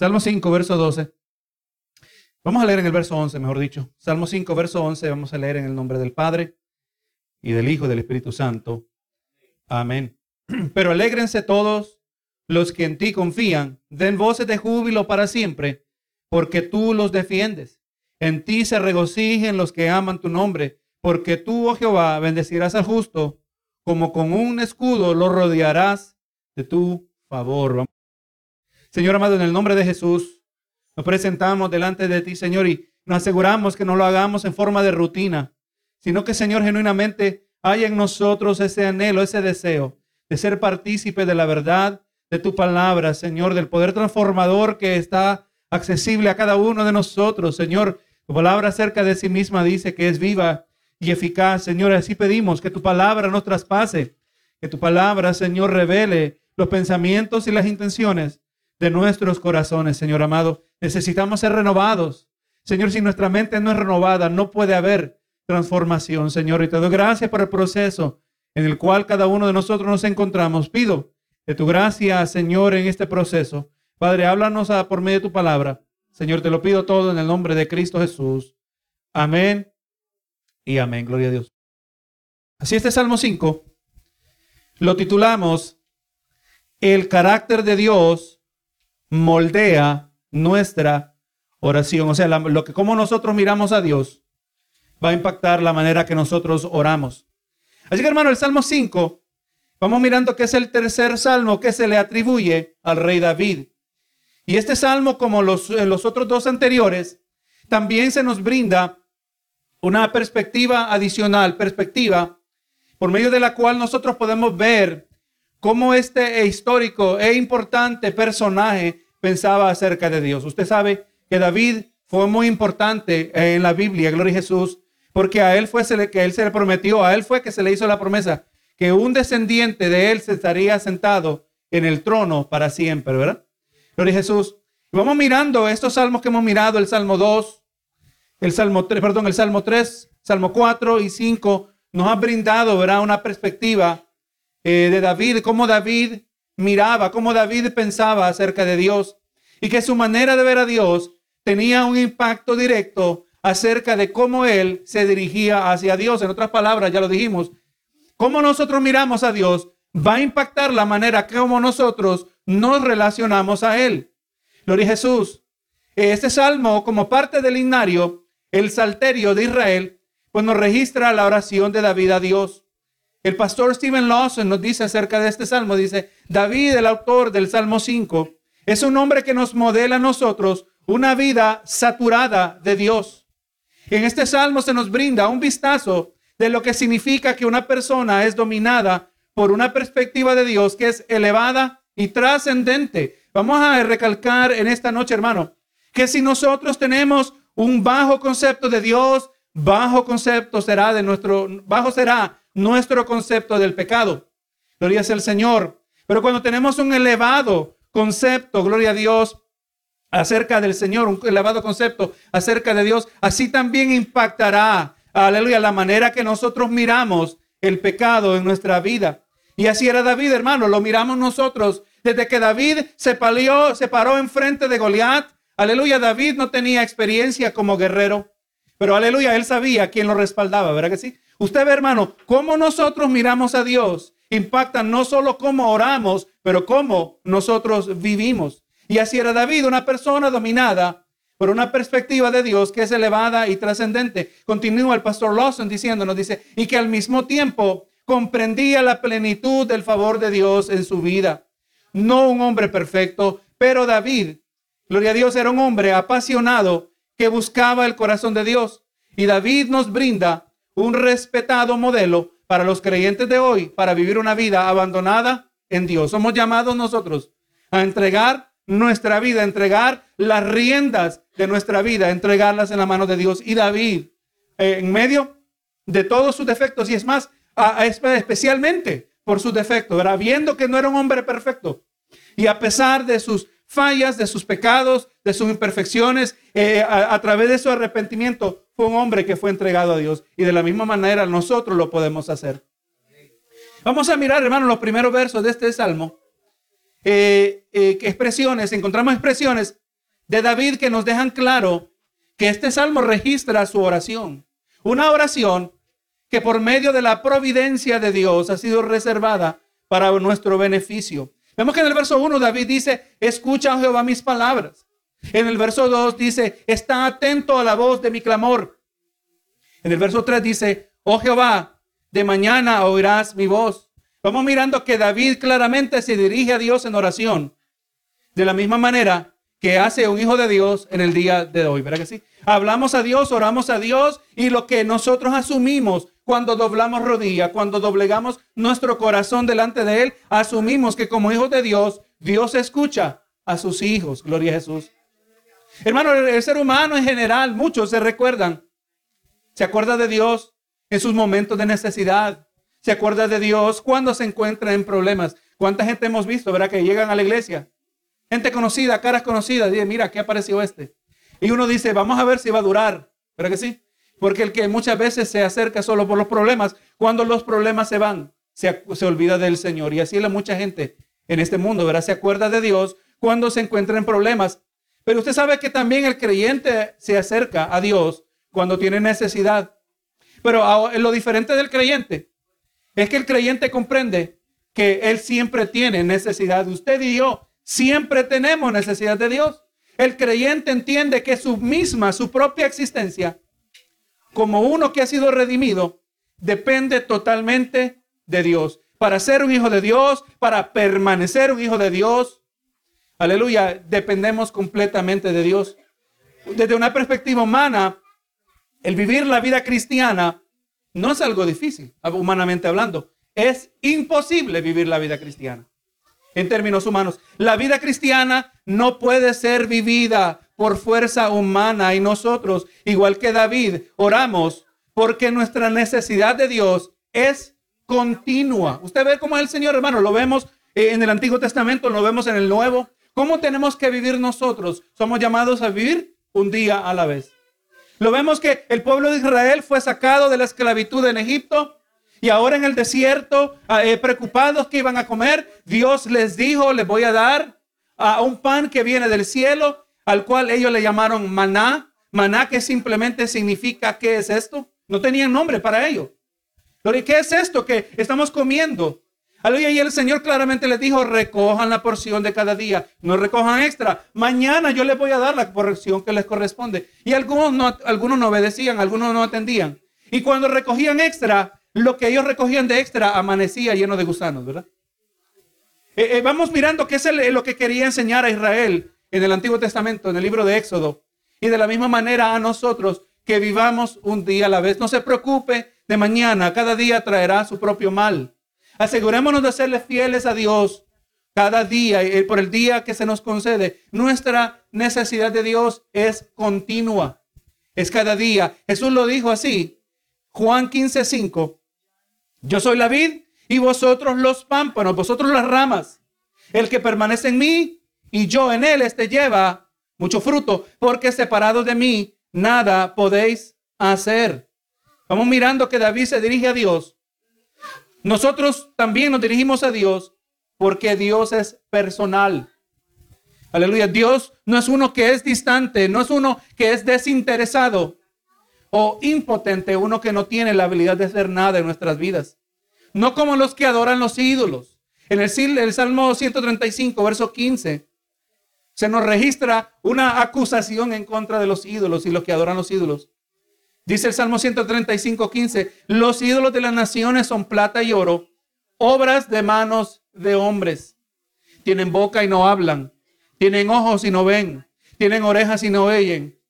Salmo 5, verso 12. Vamos a leer en el verso 11, mejor dicho. Salmo 5, verso 11, vamos a leer en el nombre del Padre y del Hijo y del Espíritu Santo. Amén. Pero alégrense todos los que en ti confían, den voces de júbilo para siempre, porque tú los defiendes. En ti se regocijen los que aman tu nombre, porque tú, oh Jehová, bendecirás al justo, como con un escudo lo rodearás de tu favor. Señor amado, en el nombre de Jesús, nos presentamos delante de ti, Señor, y nos aseguramos que no lo hagamos en forma de rutina, sino que, Señor, genuinamente hay en nosotros ese anhelo, ese deseo de ser partícipe de la verdad de tu palabra, Señor, del poder transformador que está accesible a cada uno de nosotros, Señor. Tu palabra acerca de sí misma dice que es viva y eficaz, Señor. Así pedimos que tu palabra nos traspase, que tu palabra, Señor, revele los pensamientos y las intenciones de nuestros corazones, Señor amado. Necesitamos ser renovados. Señor, si nuestra mente no es renovada, no puede haber transformación, Señor. Y te doy gracias por el proceso en el cual cada uno de nosotros nos encontramos. Pido de tu gracia, Señor, en este proceso. Padre, háblanos a, por medio de tu palabra. Señor, te lo pido todo en el nombre de Cristo Jesús. Amén y amén. Gloria a Dios. Así este Salmo 5 lo titulamos El carácter de Dios moldea nuestra oración. O sea, lo que como nosotros miramos a Dios va a impactar la manera que nosotros oramos. Así que hermano, el Salmo 5, vamos mirando que es el tercer salmo que se le atribuye al rey David. Y este salmo, como los, eh, los otros dos anteriores, también se nos brinda una perspectiva adicional, perspectiva por medio de la cual nosotros podemos ver cómo este histórico e importante personaje pensaba acerca de Dios. Usted sabe que David fue muy importante en la Biblia, gloria a Jesús, porque a él fue que él se le prometió, a él fue que se le hizo la promesa que un descendiente de él se estaría sentado en el trono para siempre, ¿verdad? Gloria a Jesús. Vamos mirando estos salmos que hemos mirado, el Salmo 2, el Salmo 3, perdón, el Salmo 3, Salmo 4 y 5, nos ha brindado, ¿verdad? Una perspectiva eh, de David, cómo David miraba, cómo David pensaba acerca de Dios y que su manera de ver a Dios tenía un impacto directo acerca de cómo él se dirigía hacia Dios. En otras palabras, ya lo dijimos, cómo nosotros miramos a Dios va a impactar la manera como nosotros nos relacionamos a Él. Gloria a Jesús. Este salmo, como parte del himnario, el salterio de Israel, pues nos registra la oración de David a Dios. El pastor Stephen Lawson nos dice acerca de este salmo, dice, David, el autor del Salmo 5, es un hombre que nos modela a nosotros una vida saturada de Dios. En este salmo se nos brinda un vistazo de lo que significa que una persona es dominada por una perspectiva de Dios que es elevada y trascendente. Vamos a recalcar en esta noche, hermano, que si nosotros tenemos un bajo concepto de Dios, bajo concepto será de nuestro, bajo será nuestro concepto del pecado. Gloria sea el Señor. Pero cuando tenemos un elevado concepto, gloria a Dios, acerca del Señor, un elevado concepto acerca de Dios, así también impactará, aleluya, la manera que nosotros miramos el pecado en nuestra vida. Y así era David, hermano, lo miramos nosotros. Desde que David se, palió, se paró enfrente de Goliat, aleluya, David no tenía experiencia como guerrero, pero aleluya, él sabía quién lo respaldaba, ¿verdad que sí? Usted ve, hermano, cómo nosotros miramos a Dios impacta no solo cómo oramos, pero cómo nosotros vivimos. Y así era David, una persona dominada por una perspectiva de Dios que es elevada y trascendente. Continúa el pastor Lawson diciéndonos, dice, y que al mismo tiempo comprendía la plenitud del favor de Dios en su vida. No un hombre perfecto, pero David, gloria a Dios, era un hombre apasionado que buscaba el corazón de Dios. Y David nos brinda un respetado modelo para los creyentes de hoy, para vivir una vida abandonada en Dios. Somos llamados nosotros a entregar nuestra vida, entregar las riendas de nuestra vida, entregarlas en la mano de Dios. Y David, en medio de todos sus defectos, y es más, especialmente por sus defectos, viendo que no era un hombre perfecto, y a pesar de sus fallas, de sus pecados, de sus imperfecciones, eh, a, través de su arrepentimiento, fue un hombre que fue entregado a Dios. Y de la misma manera nosotros lo podemos hacer. Vamos a mirar, hermano, los primeros versos de este salmo. Eh, eh, expresiones, encontramos expresiones de David que nos dejan claro que este salmo registra su oración. Una oración que por medio de la providencia de Dios ha sido reservada para nuestro beneficio. Vemos que en el verso 1 David dice, escucha Jehová mis palabras. En el verso 2 dice, está atento a la voz de mi clamor. En el verso 3 dice, oh Jehová, de mañana oirás mi voz. Vamos mirando que David claramente se dirige a Dios en oración. De la misma manera que hace un hijo de Dios en el día de hoy, ¿verdad que sí? Hablamos a Dios, oramos a Dios y lo que nosotros asumimos cuando doblamos rodilla, cuando doblegamos nuestro corazón delante de Él, asumimos que como hijos de Dios, Dios escucha a sus hijos. Gloria a Jesús. Hermano, el ser humano en general, muchos se recuerdan, se acuerda de Dios en sus momentos de necesidad, se acuerda de Dios cuando se encuentra en problemas. ¿Cuánta gente hemos visto, verdad, que llegan a la iglesia? Gente conocida, caras conocidas, dice, mira, ¿qué apareció este? Y uno dice, vamos a ver si va a durar. ¿Verdad que sí? Porque el que muchas veces se acerca solo por los problemas, cuando los problemas se van, se, olvida del Señor. Y así la mucha gente en este mundo, ¿verdad? Se acuerda de Dios cuando se encuentra en problemas. Pero usted sabe que también el creyente se acerca a Dios cuando tiene necesidad. Pero lo diferente del creyente es que el creyente comprende que él siempre tiene necesidad. Usted y yo siempre tenemos necesidad de Dios. El creyente entiende que su misma, su propia existencia, como uno que ha sido redimido, depende totalmente de Dios. Para ser un hijo de Dios, para permanecer un hijo de Dios, aleluya, dependemos completamente de Dios. Desde una perspectiva humana, el vivir la vida cristiana no es algo difícil, humanamente hablando. Es imposible vivir la vida cristiana en términos humanos. La vida cristiana no puede ser vivida por fuerza humana y nosotros, igual que David, oramos porque nuestra necesidad de Dios es continua. Usted ve cómo es el Señor, hermano, lo vemos en el Antiguo Testamento, lo vemos en el Nuevo. ¿Cómo tenemos que vivir nosotros? Somos llamados a vivir un día a la vez. Lo vemos que el pueblo de Israel fue sacado de la esclavitud en Egipto y ahora en el desierto, ah, eh, preocupados que iban a comer, Dios les dijo, les voy a dar a un pan que viene del cielo, al cual ellos le llamaron maná. Maná que simplemente significa, ¿qué es esto? No tenían nombre para ello. ¿qué es esto que estamos comiendo? Aleluya. Y el Señor claramente les dijo, recojan la porción de cada día, no recojan extra. Mañana yo les voy a dar la porción que les corresponde. Y algunos no, algunos no obedecían, algunos no atendían. Y cuando recogían extra, lo que ellos recogían de extra amanecía lleno de gusanos, ¿verdad? Eh, eh, vamos mirando qué es lo que quería enseñar a Israel en el Antiguo Testamento, en el libro de Éxodo. Y de la misma manera a nosotros que vivamos un día a la vez. No se preocupe de mañana, cada día traerá su propio mal. Asegurémonos de serle fieles a Dios cada día, y por el día que se nos concede. Nuestra necesidad de Dios es continua, es cada día. Jesús lo dijo así, Juan 15, 5. Yo soy la vid y vosotros los pámpanos, vosotros las ramas. El que permanece en mí y yo en él, este lleva mucho fruto, porque separados de mí nada podéis hacer. Vamos mirando que David se dirige a Dios. Nosotros también nos dirigimos a Dios porque Dios es personal. Aleluya. Dios no es uno que es distante, no es uno que es desinteresado o impotente, uno que no tiene la habilidad de hacer nada en nuestras vidas. No como los que adoran los ídolos. En el, el Salmo 135, verso 15, se nos registra una acusación en contra de los ídolos y los que adoran los ídolos. Dice el Salmo 135, 15, los ídolos de las naciones son plata y oro, obras de manos de hombres. Tienen boca y no hablan, tienen ojos y no ven, tienen orejas y no oyen.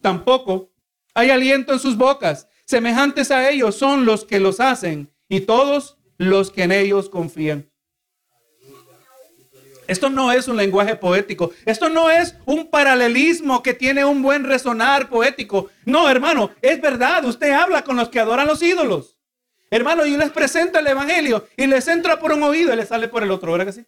Tampoco hay aliento en sus bocas. Semejantes a ellos son los que los hacen y todos los que en ellos confían. Esto no es un lenguaje poético. Esto no es un paralelismo que tiene un buen resonar poético. No, hermano, es verdad. Usted habla con los que adoran los ídolos. Hermano, y les presenta el evangelio y les entra por un oído y les sale por el otro. ¿Verdad que sí?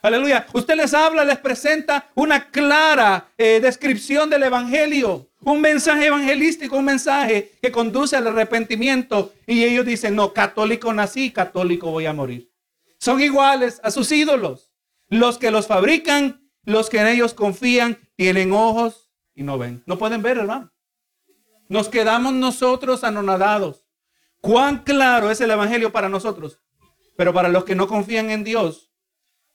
Aleluya. Usted les habla, les presenta una clara eh, descripción del evangelio. Un mensaje evangelístico, un mensaje que conduce al arrepentimiento. Y ellos dicen, no, católico nací, católico voy a morir. Son iguales a sus ídolos. Los que los fabrican, Los que en ellos confían tienen ojos y no ven. No pueden ver, hermano. Nos quedamos nosotros anonadados. Cuán claro es el Evangelio para nosotros. Pero para los que no confían en Dios,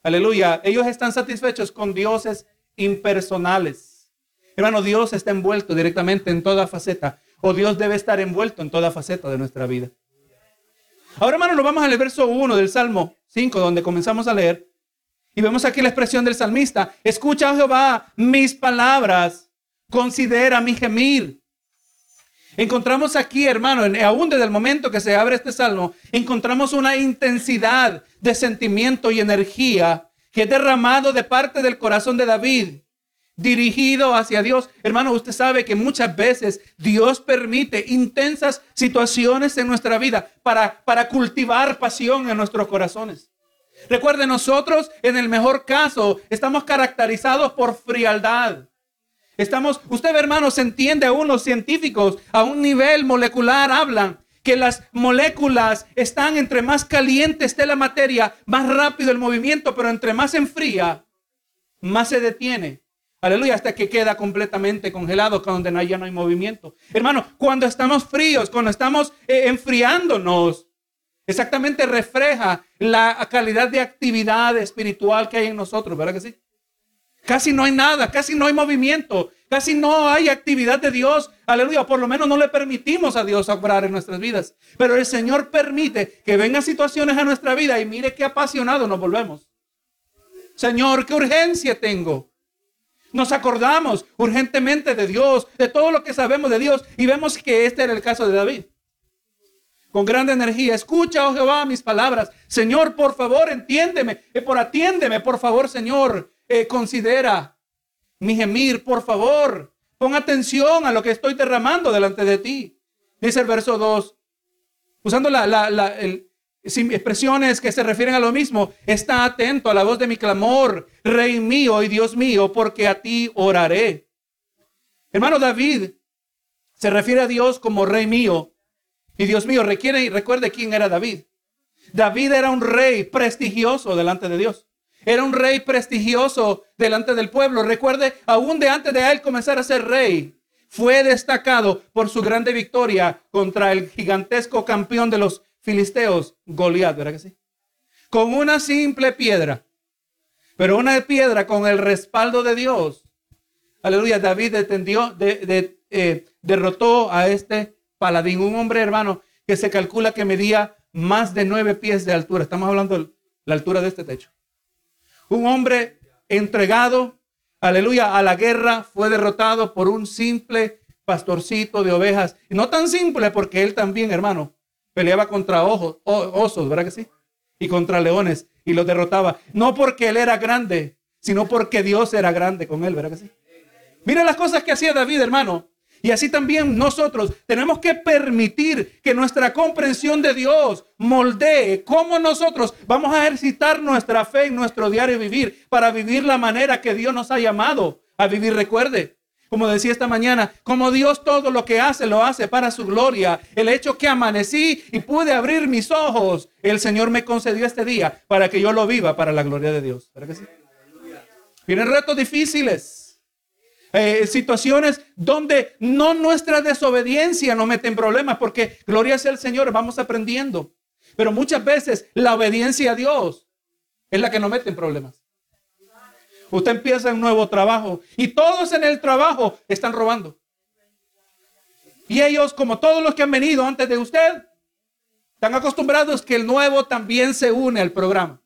aleluya, ellos están satisfechos con dioses impersonales. Hermano, Dios está envuelto directamente en toda faceta. O Dios debe estar envuelto en toda faceta de nuestra vida. Ahora, hermano, nos vamos al verso 1 del Salmo 5, donde comenzamos a leer. Y vemos aquí la expresión del salmista. Escucha, oh Jehová, mis palabras. Considera mi gemir. Encontramos aquí, hermano, aún desde el momento que se abre este salmo, encontramos una intensidad de sentimiento y energía que es derramado de parte del corazón de David, dirigido hacia Dios. Hermano, usted sabe que muchas veces Dios permite intensas situaciones en nuestra vida para, para cultivar pasión en nuestros corazones. Recuerde, nosotros en el mejor caso estamos caracterizados por frialdad. Estamos, usted hermano, se entiende aún los científicos a un nivel molecular hablan que las moléculas están entre más caliente esté la materia, más rápido el movimiento, pero entre más enfría, más se detiene. Aleluya, hasta que queda completamente congelado, donde ya no hay movimiento. Hermano, cuando estamos fríos, cuando estamos eh, enfriándonos, exactamente refleja la calidad de actividad espiritual que hay en nosotros, ¿verdad que sí? Casi no hay nada, casi no hay movimiento, casi no hay actividad de Dios. Aleluya, por lo menos no le permitimos a Dios obrar en nuestras vidas. Pero el Señor permite que vengan situaciones a nuestra vida y mire qué apasionado nos volvemos. Señor, qué urgencia tengo. Nos acordamos urgentemente de Dios, de todo lo que sabemos de Dios y vemos que este era el caso de David. Con grande energía, escucha, oh Jehová, mis palabras. Señor, por favor, entiéndeme, eh, por atiéndeme, por favor, Señor. Eh, considera mi gemir, por favor. Pon atención a lo que estoy derramando delante de ti. Dice el verso 2, usando la, expresiones que se refieren a lo mismo. Está atento a la voz de mi clamor, Rey mío y Dios mío, porque a ti oraré. Hermano David se refiere a Dios como Rey mío y Dios mío. Requiere y recuerde quién era David. David era un rey prestigioso delante de Dios. Era un rey prestigioso delante del pueblo. Recuerde, aún de antes de él comenzar a ser rey, fue destacado por su grande victoria contra el gigantesco campeón de los filisteos, Goliat, ¿verdad que sí? Con una simple piedra, pero una piedra con el respaldo de Dios. Aleluya, David eh, derrotó a este paladín, un hombre hermano que se calcula que medía más de nueve pies de altura. Estamos hablando de la altura de este techo. Un hombre entregado, aleluya, a la guerra fue derrotado por un simple pastorcito de ovejas. No tan simple porque él también, hermano, peleaba contra ojos, osos, ¿verdad que sí? Y contra leones y los derrotaba. No porque él era grande, sino porque Dios era grande con él, ¿verdad que sí? Mira las cosas que hacía David, hermano. Y así también nosotros tenemos que permitir que nuestra comprensión de Dios moldee cómo nosotros vamos a ejercitar nuestra fe en nuestro diario vivir para vivir la manera que Dios nos ha llamado a vivir. Recuerde, como decía esta mañana, como Dios todo lo que hace lo hace para su gloria. El hecho que amanecí y pude abrir mis ojos, el Señor me concedió este día para que yo lo viva para la gloria de Dios. ¿Verdad que sí? Vienen retos difíciles. Eh, situaciones donde no nuestra desobediencia nos mete en problemas, porque gloria sea el Señor, vamos aprendiendo. Pero muchas veces la obediencia a Dios es la que nos mete en problemas. Usted empieza un nuevo trabajo y todos en el trabajo están robando. Y ellos, como todos los que han venido antes de usted, están acostumbrados que el nuevo también se une al programa.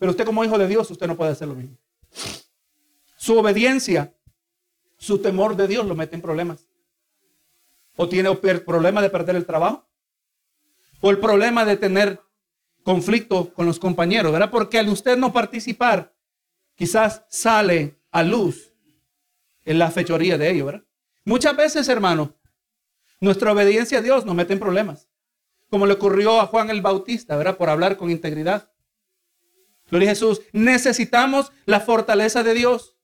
Pero usted como hijo de Dios, usted no puede hacer lo mismo. Su obediencia su temor de Dios lo mete en problemas. O tiene el problema de perder el trabajo. O el problema de tener conflicto con los compañeros, ¿verdad? Porque al usted no participar, quizás sale a luz en la fechoría de ellos, ¿verdad? Muchas veces, hermano, nuestra obediencia a Dios nos mete en problemas. Como le ocurrió a Juan el Bautista, ¿verdad? Por hablar con integridad. Gloria a Jesús. Necesitamos la fortaleza de Dios.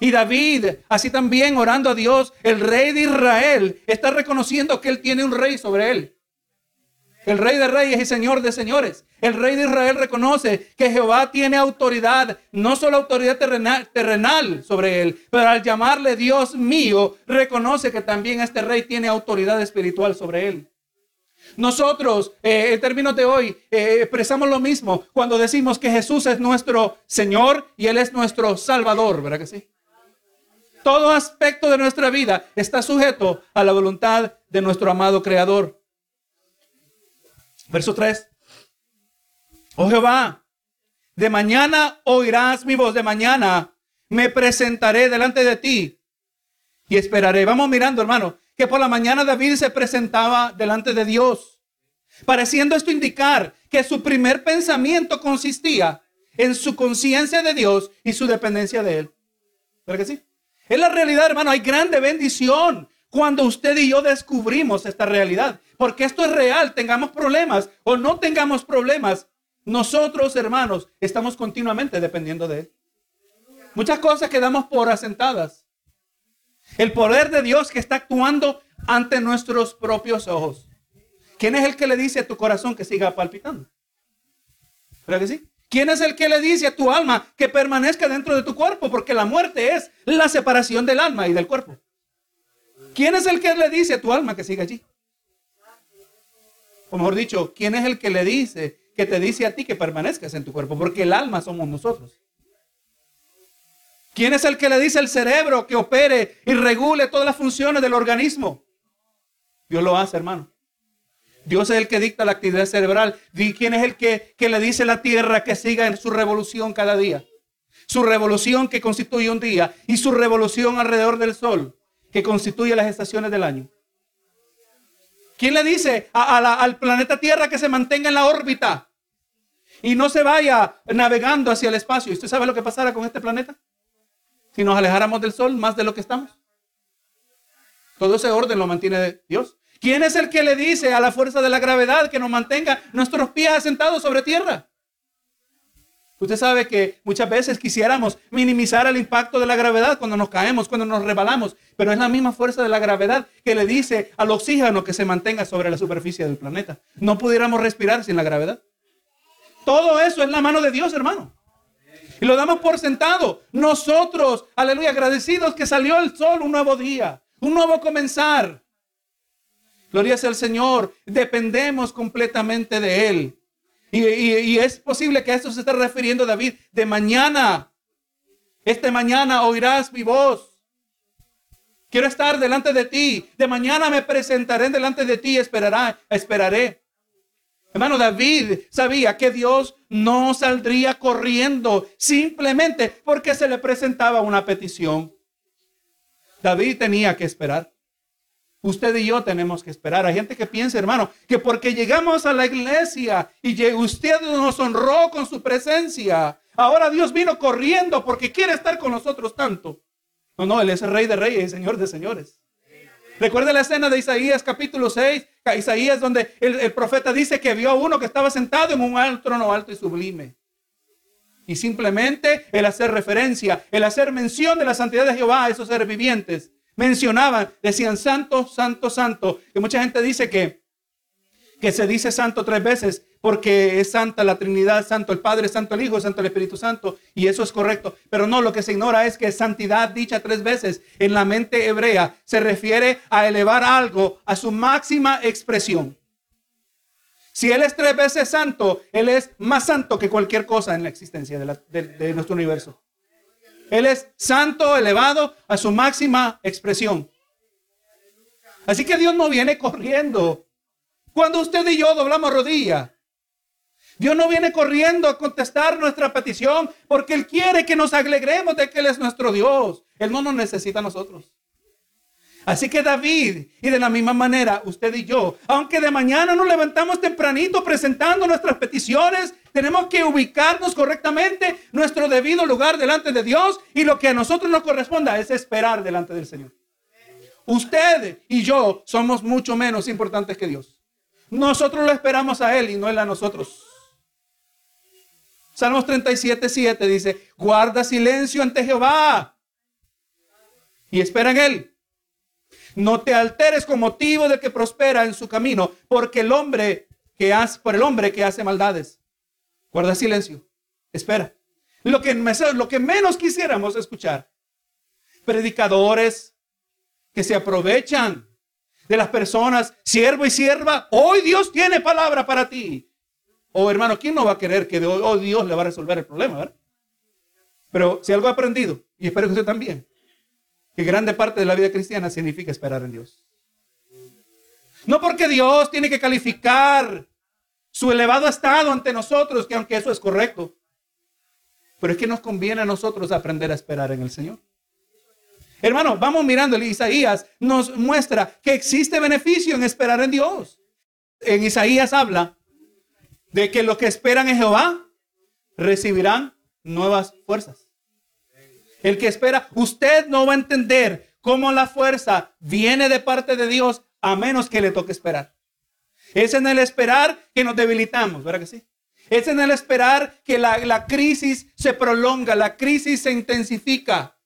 Y David, así también orando a Dios, el rey de Israel, está reconociendo que él tiene un rey sobre él. el Rey de Reyes y Señor de Señores. El Rey de Israel reconoce que Jehová tiene autoridad, no solo autoridad terrenal, sobre él, pero al llamarle Dios mío, reconoce que también este Rey tiene autoridad espiritual sobre él. Nosotros, eh, en términos de hoy, eh, expresamos lo mismo cuando decimos que Jesús es nuestro Señor y Él es nuestro Salvador, ¿verdad que sí? Todo aspecto de nuestra vida está sujeto a la voluntad de nuestro amado Creador. Verso 3. Oh Jehová, de mañana oirás mi voz, de mañana me presentaré delante de ti y esperaré. Vamos mirando, hermano, que por la mañana David se presentaba delante de Dios, pareciendo esto indicar que su primer pensamiento consistía en su conciencia de Dios y su dependencia de Él. ¿Verdad que sí? Es la realidad, hermano. Hay grande bendición cuando usted y yo descubrimos esta realidad. Porque esto es real, tengamos problemas o no tengamos problemas. Nosotros, hermanos, estamos continuamente dependiendo de Él. Muchas cosas quedamos por asentadas. El poder de Dios que está actuando ante nuestros propios ojos. ¿Quién es el que le dice a tu corazón que siga palpitando? ¿Verdad que sí? ¿Quién es el que le dice a tu alma que permanezca dentro de tu cuerpo? Porque la muerte es la separación del alma y del cuerpo. ¿Quién es el que le dice a tu alma que siga allí? O mejor dicho, ¿quién es el que le dice, que te dice a ti que permanezcas en tu cuerpo? Porque el alma somos nosotros. ¿Quién es el que le dice al cerebro que opere y regule todas las funciones del organismo? Dios lo hace, hermano. Dios es el que dicta la actividad cerebral. ¿Quién es el que, que le dice a la tierra que siga en su revolución cada día? Su revolución que constituye un día y su revolución alrededor del sol que constituye las estaciones del año. ¿Quién le dice al planeta Tierra que se mantenga en la órbita y no se vaya navegando hacia el espacio? ¿Y usted sabe lo que pasará con este planeta? Si nos alejáramos del Sol más de lo que estamos. Todo ese orden lo mantiene Dios. ¿Quién es el que le dice a la fuerza de la gravedad que nos mantenga nuestros pies asentados sobre tierra? Usted sabe que muchas veces quisiéramos minimizar el impacto de la gravedad cuando nos caemos, cuando nos rebalamos, pero es la misma fuerza de la gravedad que le dice al oxígeno que se mantenga sobre la superficie del planeta. No pudiéramos respirar sin la gravedad. Todo eso es la mano de Dios, hermano. Y lo damos por sentado. Nosotros, aleluya, agradecidos que salió el sol, un nuevo día, un nuevo comenzar. Gloria sea al Señor. Dependemos completamente de Él. Y, es posible que a esto se esté refiriendo David. De mañana, este mañana oirás mi voz. Quiero estar delante de ti. De mañana me presentaré delante de ti y esperará, esperaré. Hermano David sabía que Dios no saldría corriendo simplemente porque se le presentaba una petición. David tenía que esperar. Usted y yo tenemos que esperar. Hay gente que piensa, hermano, que porque llegamos a la iglesia y usted nos honró con su presencia, ahora Dios vino corriendo porque quiere estar con nosotros tanto. No, no, Él es el Rey de Reyes y Señor de Señores. Recuerda la escena de Isaías capítulo 6, Isaías donde el, el, profeta dice que vio a uno que estaba sentado en un trono alto y sublime. Y simplemente el hacer referencia, el hacer mención de la santidad de Jehová a esos seres vivientes, mencionaban, decían santo, santo, santo. Y mucha gente dice que, que se dice santo tres veces porque es santa la Trinidad, santo el Padre, santo el Hijo, santo el Espíritu Santo. Y eso es correcto. Pero no, lo que se ignora es que santidad dicha tres veces en la mente hebrea se refiere a elevar algo a su máxima expresión. Si Él es tres veces santo, Él es más santo que cualquier cosa en la existencia de nuestro universo. Él es santo, elevado a su máxima expresión. Así que Dios no viene corriendo. Cuando usted y yo doblamos rodilla, Dios no viene corriendo a contestar nuestra petición porque Él quiere que nos alegremos de que Él es nuestro Dios. Él no nos necesita a nosotros. Así que David, y de la misma manera usted y yo, aunque de mañana nos levantamos tempranito presentando nuestras peticiones, tenemos que ubicarnos correctamente nuestro debido lugar delante de Dios y lo que a nosotros nos corresponda es esperar delante del Señor. Usted y yo somos mucho menos importantes que Dios. Nosotros lo esperamos a Él y no Él a nosotros. Salmos 37, 7 dice, guarda silencio ante Jehová y espera en Él. No te alteres con motivo de que prospera en su camino, porque el hombre que hace, por el hombre que hace maldades. Guarda silencio. Espera. Lo que, menos quisiéramos escuchar. Predicadores que se aprovechan de las personas, siervo y sierva. Hoy Dios tiene palabra para ti. Oh, hermano, ¿quién no va a querer que hoy Dios le va a resolver el problema? Pero si algo he aprendido, y espero que usted también, que grande parte de la vida cristiana significa esperar en Dios. No porque Dios tiene que calificar su elevado estado ante nosotros, que aunque eso es correcto, pero es que nos conviene a nosotros aprender a esperar en el Señor. Hermano, vamos mirando, Isaías nos muestra que existe beneficio en esperar en Dios. En Isaías habla de que los que esperan en Jehová recibirán nuevas fuerzas. El que espera, usted no va a entender cómo la fuerza viene de parte de Dios a menos que le toque esperar. Es en el esperar que nos debilitamos, ¿verdad que sí? Es en el esperar que la, crisis se prolonga, la crisis se intensifica.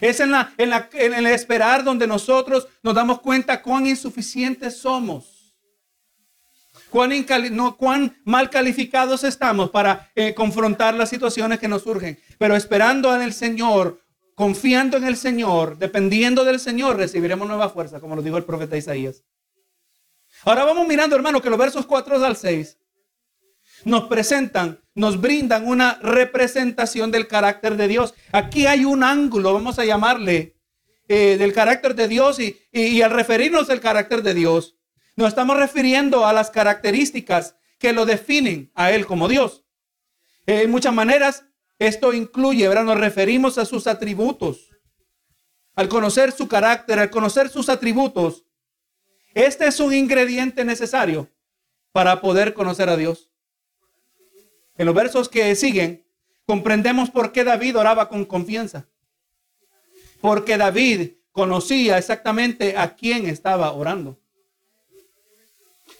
Es en, la, en, en el esperar donde nosotros nos damos cuenta cuán insuficientes somos cuán, no, cuán mal calificados estamos para eh, confrontar las situaciones que nos surgen. Pero esperando en el Señor, confiando en el Señor, dependiendo del Señor, recibiremos nueva fuerza, como lo dijo el profeta Isaías. Ahora vamos mirando, hermano, que los versos 4 al 6 nos presentan, nos brindan una representación del carácter de Dios. Aquí hay un ángulo, vamos a llamarle, eh, del carácter de Dios y, y al referirnos al carácter de Dios, nos estamos refiriendo a las características que lo definen a Él como Dios. En muchas maneras, esto incluye, ¿verdad? Nos referimos a sus atributos. Al conocer su carácter, al conocer sus atributos, este es un ingrediente necesario para poder conocer a Dios. En los versos que siguen, comprendemos por qué David oraba con confianza. Porque David conocía exactamente a quién estaba orando.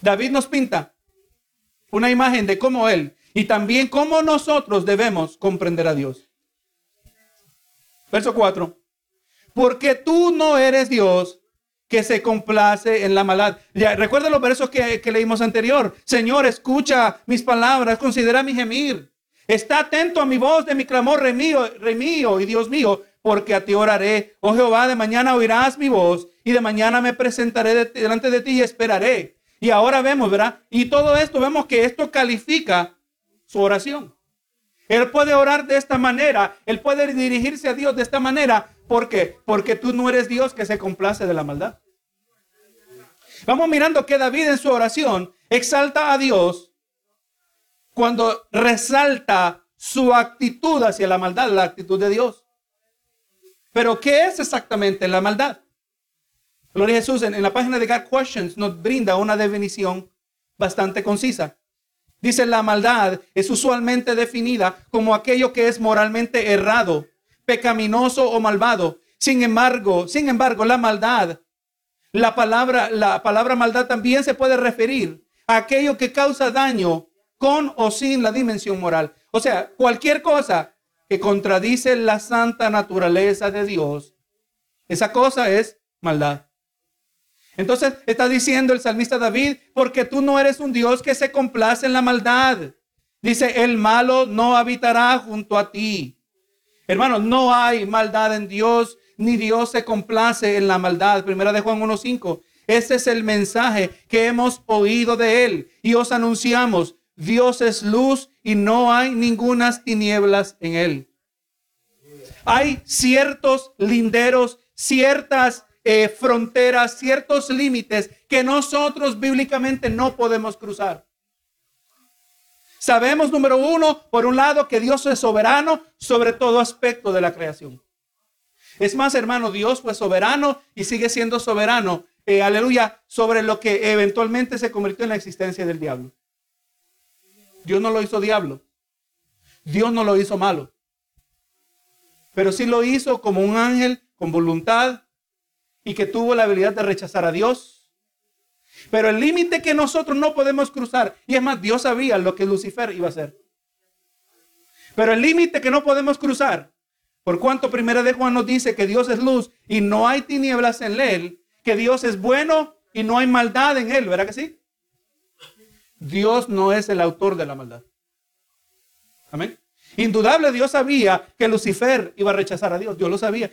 David nos pinta una imagen de cómo Él y también cómo nosotros debemos comprender a Dios. Verso 4. Porque tú no eres Dios que se complace en la maldad. Ya, recuerda los versos que, que leímos anterior. Señor, escucha mis palabras, considera mi gemir. Está atento a mi voz de mi clamor, rey mío, mío y Dios mío, porque a ti oraré. Oh Jehová, de mañana oirás mi voz y de mañana me presentaré delante de ti y esperaré. Y ahora vemos, ¿verdad? Y todo esto vemos que esto califica su oración. Él puede orar de esta manera, él puede dirigirse a Dios de esta manera. ¿Por qué? Porque tú no eres Dios que se complace de la maldad. Vamos mirando que David en su oración exalta a Dios cuando resalta su actitud hacia la maldad, la actitud de Dios. Pero ¿qué es exactamente la maldad? Gloria a Jesús, en, la página de God Questions nos brinda una definición bastante concisa. Dice, la maldad es usualmente definida como aquello que es moralmente errado, pecaminoso o malvado. Sin embargo, sin embargo, la maldad, la palabra, la palabra maldad también se puede referir a aquello que causa daño con o sin la dimensión moral. O sea, cualquier cosa que contradice la santa naturaleza de Dios, esa cosa es maldad. Entonces está diciendo el salmista David, porque tú no eres un Dios que se complace en la maldad. Dice, el malo no habitará junto a ti. Hermano, no hay maldad en Dios, ni Dios se complace en la maldad. Primera de Juan 1.5. Ese es el mensaje que hemos oído de él y os anunciamos. Dios es luz y no hay ningunas tinieblas en él. Hay ciertos linderos, ciertas eh, fronteras, ciertos límites que nosotros bíblicamente no podemos cruzar. Sabemos, número uno, por un lado, que Dios es soberano sobre todo aspecto de la creación. Es más, hermano, Dios fue soberano y sigue siendo soberano, eh, aleluya, sobre lo que eventualmente se convirtió en la existencia del diablo. Dios no lo hizo diablo. Dios no lo hizo malo. Pero sí lo hizo como un ángel con voluntad, y que tuvo la habilidad de rechazar a Dios. Pero el límite que nosotros no podemos cruzar, y es más, Dios sabía lo que Lucifer iba a hacer. Pero el límite que no podemos cruzar, por cuanto primera de Juan nos dice que Dios es luz y no hay tinieblas en él, que Dios es bueno y no hay maldad en él, ¿verdad que sí? Dios no es el autor de la maldad. Amén. Indudable, Dios sabía que Lucifer iba a rechazar a Dios. Dios lo sabía.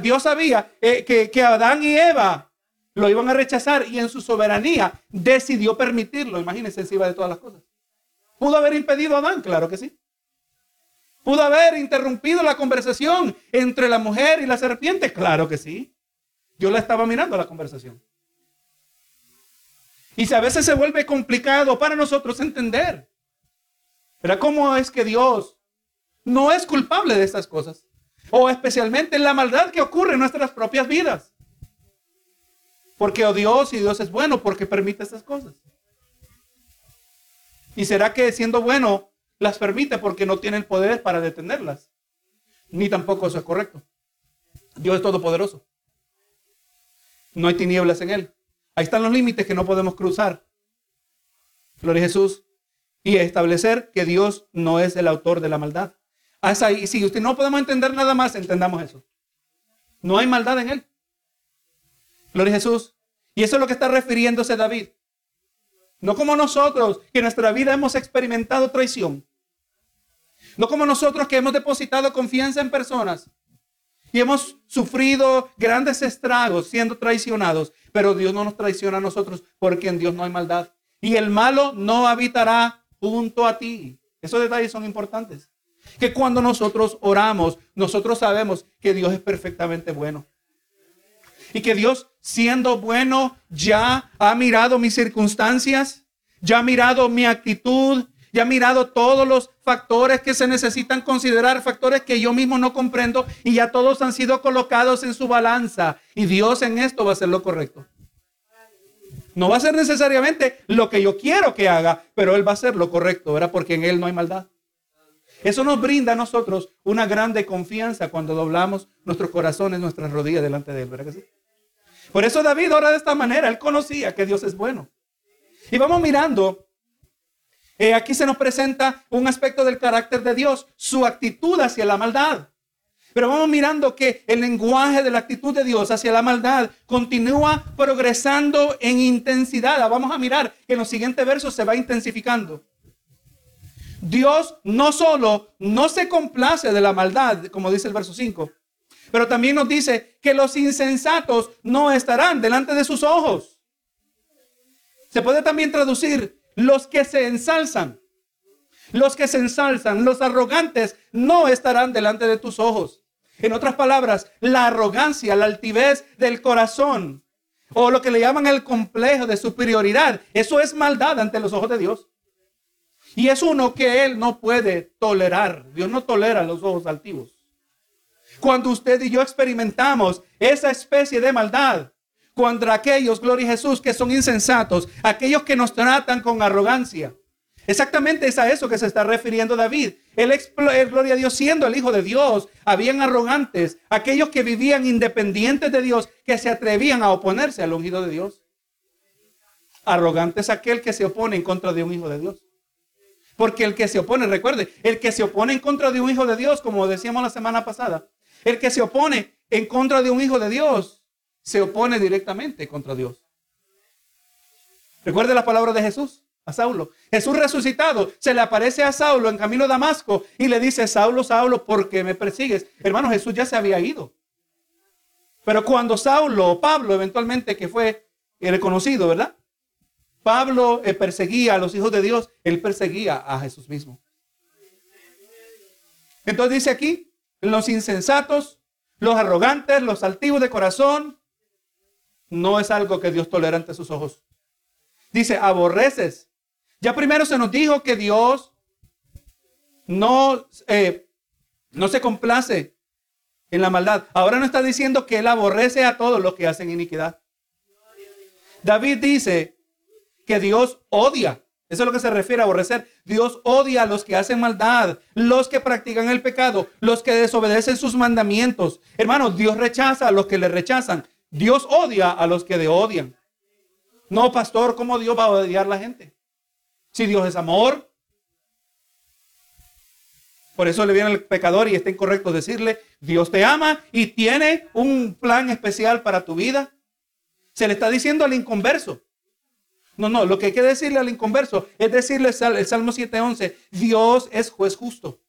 Dios sabía eh, que, que Adán y Eva lo iban a rechazar y en su soberanía decidió permitirlo. Imagínense encima de todas las cosas. ¿Pudo haber impedido a Adán? Claro que sí. ¿Pudo haber interrumpido la conversación entre la mujer y la serpiente? Claro que sí. Yo la estaba mirando la conversación. Y si a veces se vuelve complicado para nosotros entender. Pero ¿cómo es que Dios no es culpable de estas cosas? O especialmente en la maldad que ocurre en nuestras propias vidas. Porque oh Dios y Dios es bueno porque permite estas cosas. ¿Y será que siendo bueno las permite porque no tiene el poder para detenerlas? Ni tampoco eso es correcto. Dios es todopoderoso. No hay tinieblas en él. Ahí están los límites que no podemos cruzar. Gloria a Jesús. Y establecer que Dios no es el autor de la maldad. Hasta ahí, si usted no podemos entender nada más, entendamos eso. No hay maldad en él. Gloria a Jesús. Y eso es lo que está refiriéndose David. No como nosotros, que en nuestra vida hemos experimentado traición. No como nosotros que hemos depositado confianza en personas y hemos sufrido grandes estragos siendo traicionados. Pero Dios no nos traiciona a nosotros porque en Dios no hay maldad. Y el malo no habitará junto a ti. Esos detalles son importantes. Que cuando nosotros oramos, nosotros sabemos que Dios es perfectamente bueno. Y que Dios, siendo bueno, ya ha mirado mis circunstancias, ya ha mirado mi actitud, ya ha mirado todos los factores que se necesitan considerar, factores que yo mismo no comprendo, y ya todos han sido colocados en su balanza. Y Dios en esto va a hacer lo correcto. No va a ser necesariamente lo que yo quiero que haga, pero Él va a hacer lo correcto, ¿verdad? Porque en Él no hay maldad. Eso nos brinda a nosotros una grande confianza cuando doblamos nuestros corazones, nuestras rodillas delante de Él, ¿verdad? Por eso David ora de esta manera. Él conocía que Dios es bueno. Y vamos mirando. Eh, aquí se nos presenta un aspecto del carácter de Dios, su actitud hacia la maldad. Pero vamos mirando que el lenguaje de la actitud de Dios hacia la maldad continúa progresando en intensidad. Vamos a mirar que en los siguientes versos se va intensificando. Dios no solo no se complace de la maldad, como dice el verso 5, pero también nos dice que los insensatos no estarán delante de sus ojos. Se puede también traducir los que se ensalzan. Los que se ensalzan, los arrogantes, no estarán delante de tus ojos. En otras palabras, la arrogancia, la altivez del corazón, o lo que le llaman el complejo de superioridad, eso es maldad ante los ojos de Dios. Y es uno que Él no puede tolerar. Dios no tolera los ojos altivos. Cuando usted y yo experimentamos esa especie de maldad contra aquellos, gloria a Jesús, que son insensatos, aquellos que nos tratan con arrogancia. Exactamente es a eso que se está refiriendo David. Él, gloria a Dios, siendo el Hijo de Dios, habían arrogantes, aquellos que vivían independientes de Dios, que se atrevían a oponerse al ungido de Dios. Arrogante es aquel que se opone en contra de un Hijo de Dios. Porque el que se opone, recuerde, el que se opone en contra de un Hijo de Dios, como decíamos la semana pasada, el que se opone en contra de un hijo de Dios, se opone directamente contra Dios. Recuerde la palabra de Jesús a Saulo. Jesús resucitado se le aparece a Saulo en camino a Damasco y le dice, Saulo, Saulo, ¿por qué me persigues? Hermano, Jesús ya se había ido. Pero cuando Saulo, Pablo eventualmente que fue reconocido, ¿verdad? Pablo eh, perseguía a los hijos de Dios, él perseguía a Jesús mismo. Entonces dice aquí, los insensatos, los arrogantes, los altivos de corazón, no es algo que Dios tolera ante sus ojos. Dice, aborreces. Ya primero se nos dijo que Dios no, eh, no se complace en la maldad. Ahora no está diciendo que Él aborrece a todos los que hacen iniquidad. David dice que Dios odia eso es lo que se refiere a aborrecer. Dios odia a los que hacen maldad, los que practican el pecado, los que desobedecen sus mandamientos. Hermanos, Dios rechaza a los que le rechazan. Dios odia a los que le odian. No, pastor, ¿cómo Dios va a odiar a la gente? Si Dios es amor. Por eso le viene el pecador y está incorrecto decirle, Dios te ama y tiene un plan especial para tu vida. Se le está diciendo al inconverso. No, no, lo que hay que decirle al inconverso es decirle el Salmo 7:11, Dios es juez justo.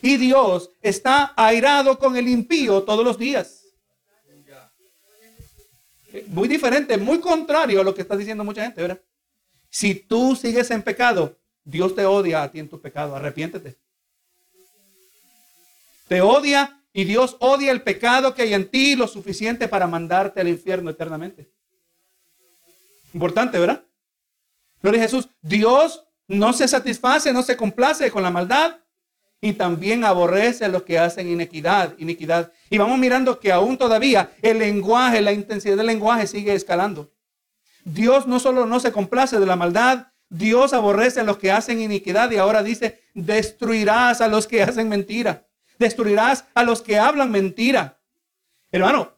Y Dios está airado con el impío todos los días. Muy diferente, muy contrario a lo que está diciendo mucha gente, ¿verdad? Si tú sigues en pecado, Dios te odia a ti en tu pecado. Arrepiéntete. Te odia y Dios odia el pecado que hay en ti lo suficiente para mandarte al infierno eternamente. Importante, ¿verdad? Gloria a Jesús. Dios no se satisface, no se complace con la maldad y también aborrece a los que hacen inequidad, iniquidad. Y vamos mirando que aún todavía el lenguaje, la intensidad del lenguaje sigue escalando. Dios no solo no se complace de la maldad, Dios aborrece a los que hacen iniquidad y ahora dice, destruirás a los que hacen mentira, destruirás a los que hablan mentira. Hermano,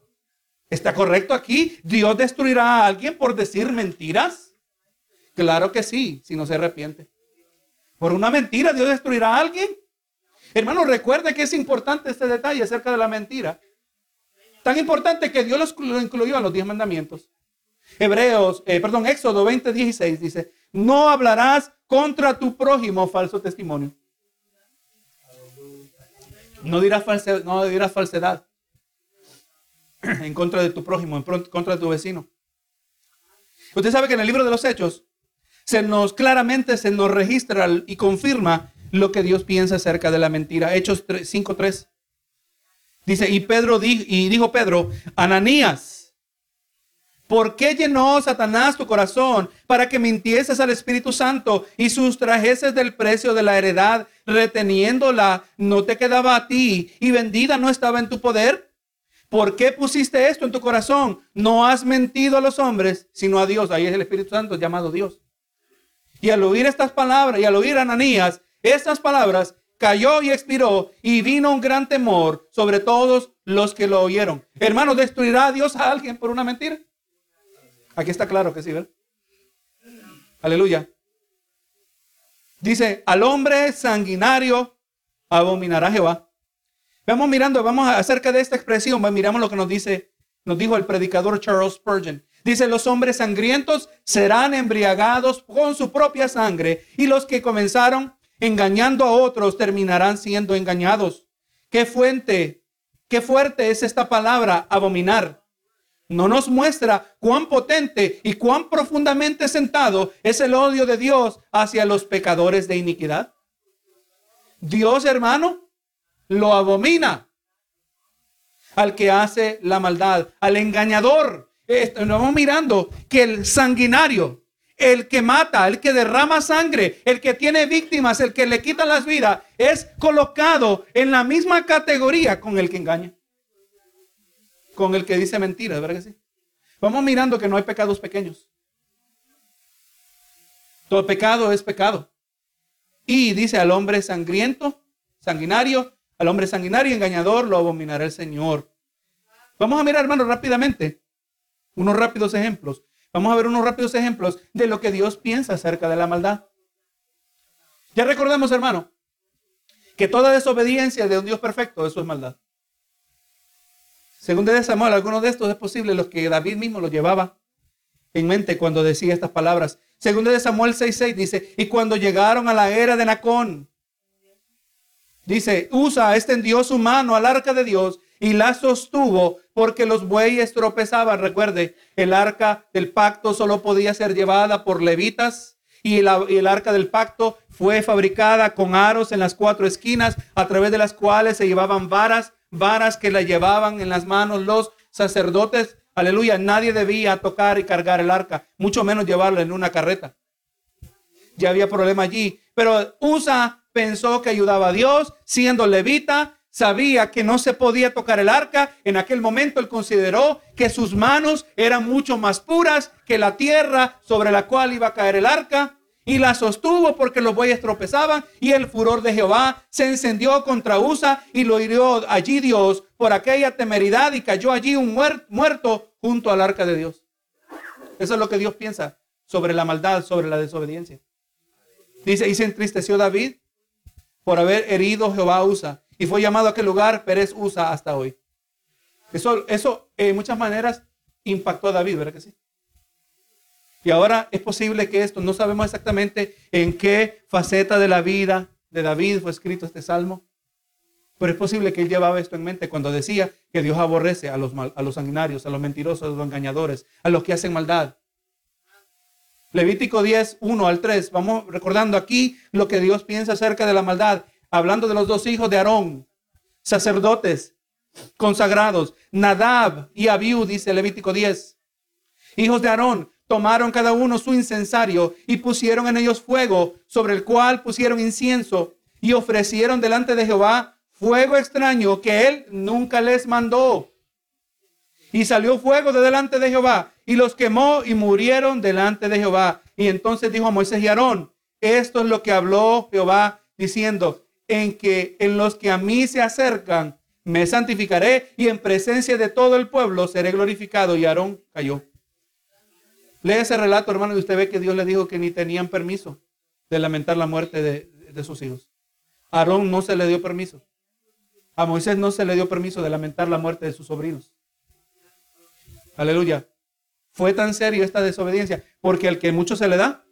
¿está correcto aquí? ¿Dios destruirá a alguien por decir mentiras? Claro que sí, si no se arrepiente. Por una mentira, Dios destruirá a alguien. Hermano, recuerde que es importante este detalle acerca de la mentira. Tan importante que Dios lo incluyó en los diez mandamientos. Hebreos, eh, perdón, Éxodo 20, 16 dice, no hablarás contra tu prójimo falso testimonio. No dirás, falsedad, no dirás falsedad en contra de tu prójimo, en contra de tu vecino. Usted sabe que en el libro de los Hechos se nos claramente se nos registra y confirma lo que Dios piensa acerca de la mentira. Hechos 5.3. Dice, y Pedro y dijo Pedro, Ananías, ¿por qué llenó Satanás tu corazón para que mintieses al Espíritu Santo y sustrajeses del precio de la heredad, reteniéndola, no te quedaba a ti y vendida no estaba en tu poder? ¿Por qué pusiste esto en tu corazón? No has mentido a los hombres, sino a Dios. Ahí es el Espíritu Santo llamado Dios. Y al oír estas palabras y al oír Ananías, estas palabras cayó y expiró y vino un gran temor sobre todos los que lo oyeron. Hermano, ¿destruirá a Dios a alguien por una mentira? Aquí está claro que sí, ¿verdad? Aleluya. Dice, al hombre sanguinario abominará Jehová. Vamos mirando, vamos acerca de esta expresión, miramos lo que nos dice, nos dijo el predicador Charles Spurgeon. Dice, los hombres sangrientos serán embriagados con su propia sangre y los que comenzaron engañando a otros, terminarán siendo engañados. ¿Qué fuente, qué fuerte es esta palabra, abominar? No nos muestra cuán potente y cuán profundamente sentado es el odio de Dios hacia los pecadores de iniquidad. Dios, hermano, lo abomina al que hace la maldad, al engañador. Estamos mirando que el sanguinario, el que mata, el que derrama sangre, el que tiene víctimas, el que le quita las vidas, es colocado en la misma categoría con el que engaña. Con el que dice mentiras, ¿verdad que sí? Vamos mirando que no hay pecados pequeños. Todo pecado es pecado. Y dice al hombre sangriento, sanguinario, al hombre sanguinario y engañador lo abominará el Señor. Vamos a mirar, hermanos, rápidamente unos rápidos ejemplos. Vamos a ver unos rápidos ejemplos de lo que Dios piensa acerca de la maldad. Ya recordemos, hermano, que toda desobediencia de un Dios perfecto, eso es maldad. Según de Samuel, algunos de estos es posible los que David mismo lo llevaba en mente cuando decía estas palabras. Según de Samuel 6:6 dice, y cuando llegaron a la era de Nacón, dice, Usa extendió su mano al arca de Dios y la sostuvo porque los bueyes tropezaban. Recuerde, el arca del pacto solo podía ser llevada por levitas y, el arca del pacto fue fabricada con aros en las cuatro esquinas a través de las cuales se llevaban varas, varas que la llevaban en las manos los sacerdotes. Aleluya, nadie debía tocar y cargar el arca, mucho menos llevarlo en una carreta. Ya había problema allí, pero Usa pensó que ayudaba a Dios siendo levita sabía que no se podía tocar el arca, en aquel momento él consideró que sus manos eran mucho más puras que la tierra sobre la cual iba a caer el arca. Y la sostuvo porque los bueyes tropezaban y el furor de Jehová se encendió contra Usa y lo hirió allí Dios por aquella temeridad y cayó allí un muerto junto al arca de Dios. Eso es lo que Dios piensa sobre la maldad, sobre la desobediencia. Dice, y se entristeció David por haber herido Jehová Usa y fue llamado a aquel lugar Pérez Usa hasta hoy. Eso, eso en muchas maneras impactó a David, ¿verdad que sí? Y ahora es posible que esto, no sabemos exactamente en qué faceta de la vida de David fue escrito este salmo, pero es posible que él llevaba esto en mente cuando decía que Dios aborrece a los, a los sanguinarios, a los mentirosos, a los engañadores, a los que hacen maldad. Levítico 10, 1 al 3. Vamos recordando aquí lo que Dios piensa acerca de la maldad. Hablando de los dos hijos de Aarón, sacerdotes consagrados, Nadab y Abiú, dice Levítico 10. Hijos de Aarón, tomaron cada uno su incensario y pusieron en ellos fuego, sobre el cual pusieron incienso y ofrecieron delante de Jehová fuego extraño que él nunca les mandó. Y salió fuego de delante de Jehová y los quemó y murieron delante de Jehová. Y entonces dijo a Moisés y Aarón, esto es lo que habló Jehová diciendo, en que en los que a mí se acercan, me santificaré y en presencia de todo el pueblo seré glorificado. Y Aarón cayó. Lee ese relato, hermano, y usted ve que Dios le dijo que ni tenían permiso de lamentar la muerte de, sus hijos. A Aarón no se le dio permiso. A Moisés no se le dio permiso de lamentar la muerte de sus sobrinos. Aleluya. Fue tan serio esta desobediencia, porque al que mucho se le da,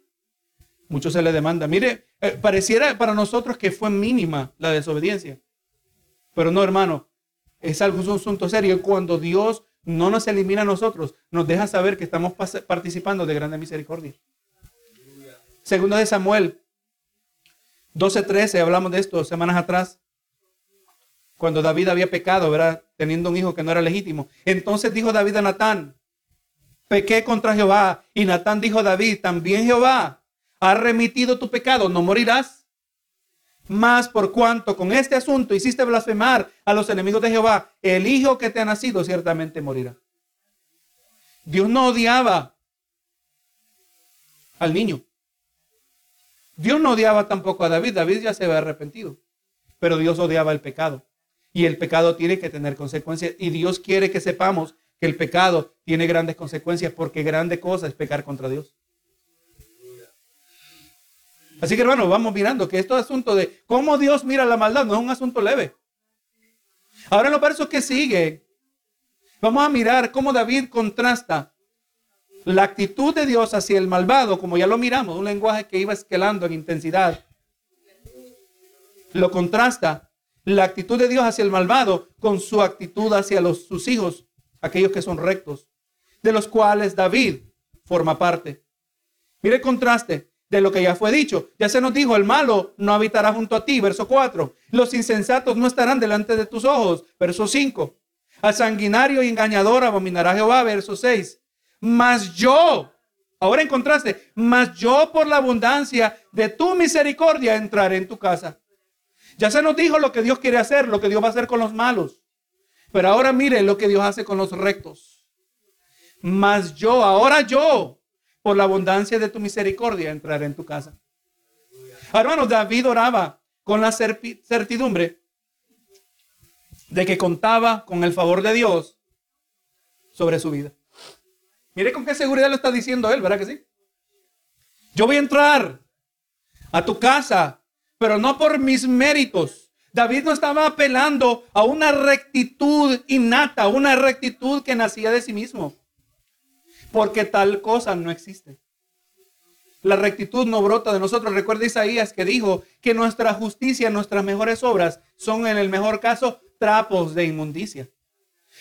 mucho se le demanda. Mire, eh, pareciera para nosotros que fue mínima la desobediencia. Pero no, hermano, es algo, un asunto serio. Cuando Dios no nos elimina a nosotros, nos deja saber que estamos participando de grande misericordia. Segundo de Samuel 12:13, hablamos de esto semanas atrás, cuando David había pecado, ¿verdad? Teniendo un hijo que no era legítimo. Entonces dijo David a Natán, pequé contra Jehová. Y Natán dijo a David, también Jehová ha remitido tu pecado, no morirás. Más por cuanto con este asunto hiciste blasfemar a los enemigos de Jehová, el hijo que te ha nacido ciertamente morirá. Dios no odiaba al niño. Dios no odiaba tampoco a David. David ya se había arrepentido. Pero Dios odiaba el pecado. Y el pecado tiene que tener consecuencias. Y Dios quiere que sepamos que el pecado tiene grandes consecuencias porque grande cosa es pecar contra Dios. Así que hermano, vamos mirando que esto es asunto de cómo Dios mira la maldad, no es un asunto leve. Ahora en los versos que sigue, vamos a mirar cómo David contrasta la actitud de Dios hacia el malvado, como ya lo miramos, un lenguaje que iba escalando en intensidad. Lo contrasta la actitud de Dios hacia el malvado con su actitud hacia los, sus hijos, aquellos que son rectos, de los cuales David forma parte. Mire el contraste de lo que ya fue dicho. Ya se nos dijo, el malo no habitará junto a ti, verso 4. Los insensatos no estarán delante de tus ojos, verso 5. Al sanguinario y engañador abominará Jehová, verso 6. Mas yo, ahora encontraste, mas yo por la abundancia de tu misericordia entraré en tu casa. Ya se nos dijo lo que Dios quiere hacer, lo que Dios va a hacer con los malos. Pero ahora mire lo que Dios hace con los rectos. Mas yo, ahora yo, por la abundancia de tu misericordia entraré en tu casa. Hermano, David oraba con la certidumbre de que contaba con el favor de Dios sobre su vida. Mire con qué seguridad lo está diciendo él, ¿verdad que sí? Yo voy a entrar a tu casa, pero no por mis méritos. David no estaba apelando a una rectitud innata, una rectitud que nacía de sí mismo porque tal cosa no existe. La rectitud no brota de nosotros. Recuerda Isaías que dijo que nuestra justicia, nuestras mejores obras son en el mejor caso trapos de inmundicia.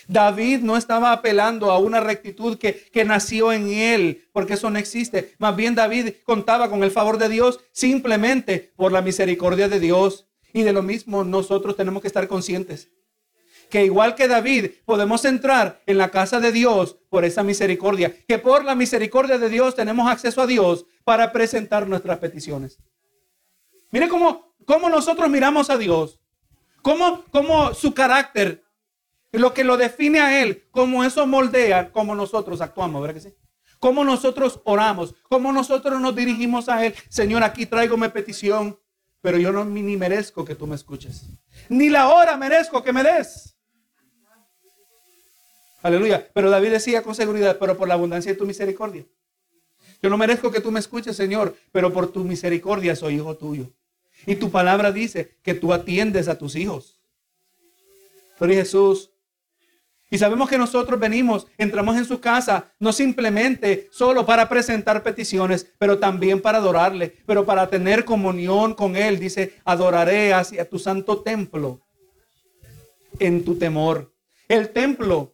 David no estaba apelando a una rectitud que, que, nació en él, porque eso no existe. Más bien David contaba con el favor de Dios simplemente por la misericordia de Dios. Y de lo mismo nosotros tenemos que estar conscientes que igual que David podemos entrar en la casa de Dios por esa misericordia, que por la misericordia de Dios tenemos acceso a Dios para presentar nuestras peticiones. Mire cómo, cómo nosotros miramos a Dios, cómo, cómo su carácter, lo que lo define a Él, cómo eso moldea cómo nosotros actuamos, ¿verdad que sí? Cómo nosotros oramos, cómo nosotros nos dirigimos a Él. Señor, aquí traigo mi petición, pero yo no ni merezco que tú me escuches. Ni la hora merezco que me des. Aleluya. Pero David decía con seguridad, pero por la abundancia de tu misericordia. Yo no merezco que tú me escuches, Señor, pero por tu misericordia soy hijo tuyo. Y tu palabra dice que tú atiendes a tus hijos. Pero Jesús, Y sabemos que nosotros venimos, entramos en su casa, no simplemente solo para presentar peticiones, pero también para adorarle, pero para tener comunión con Él. Dice, adoraré hacia tu santo templo en tu temor. El templo,